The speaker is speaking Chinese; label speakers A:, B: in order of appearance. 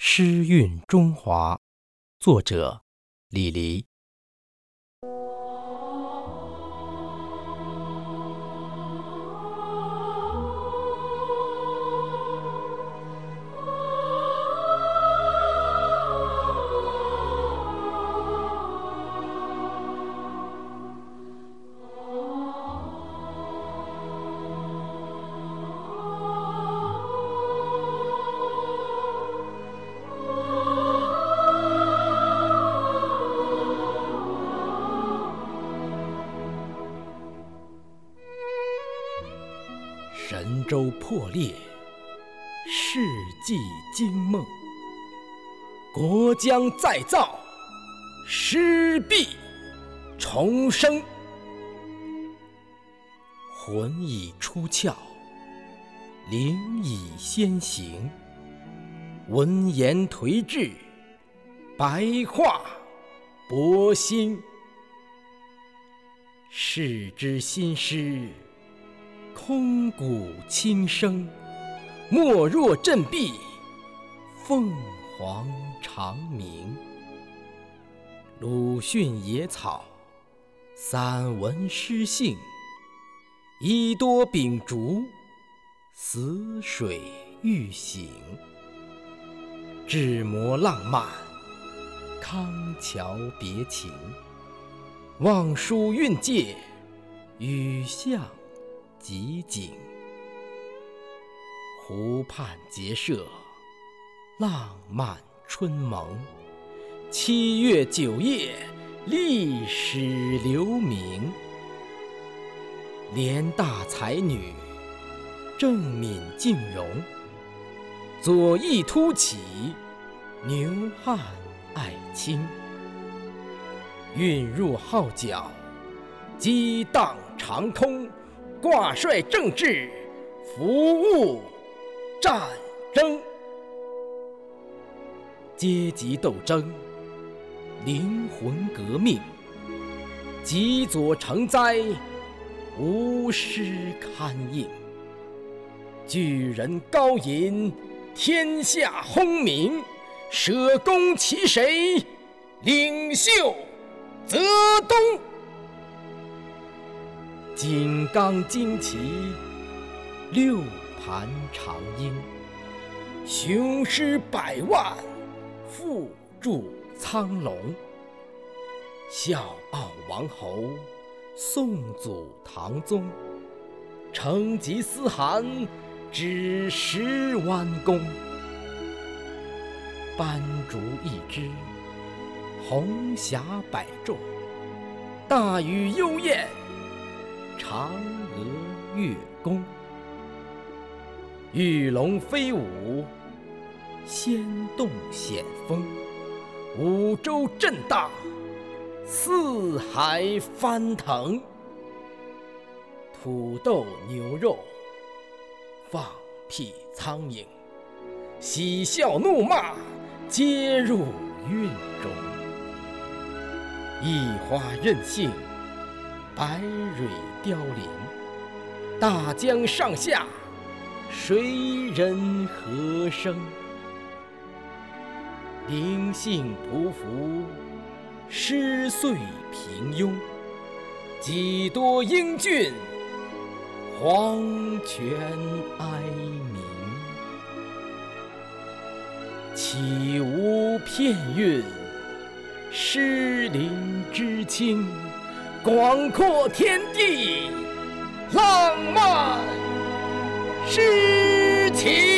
A: 诗韵中华，作者李黎。神州破裂，世纪惊梦；国将再造，诗必重生。魂已出窍，灵已先行。文言颓志，白话博兴。世之新诗。空谷轻声，莫若振臂；凤凰长鸣。鲁迅野草，散文诗性；衣多秉烛，死水欲醒。志摩浪漫，康桥别情；望舒韵界，雨巷。极景，湖畔结社，浪漫春萌。七月九夜，历史留名。联大才女，郑敏静容。左翼突起，牛汉爱卿。韵入号角，激荡长空。挂帅政治，服务战争，阶级斗争，灵魂革命，极左成灾，无师堪应。巨人高吟，天下轰鸣，舍公其谁？领袖泽东。金刚旌旗，六盘长缨，雄师百万，复筑苍龙。笑傲王侯，宋祖唐宗，成吉思汗，指十弯弓。斑竹一枝，红霞百种，大禹幽燕。嫦娥月宫，玉龙飞舞，仙动险峰，五洲震荡，四海翻腾。土豆牛肉，放屁苍蝇，嬉笑怒骂，皆入韵中。一花任性。百蕊凋零，大江上下，谁人何生？灵性匍匐，诗岁平庸。几多英俊，黄泉哀鸣。岂无片韵，诗林之清。广阔天地，浪漫诗情。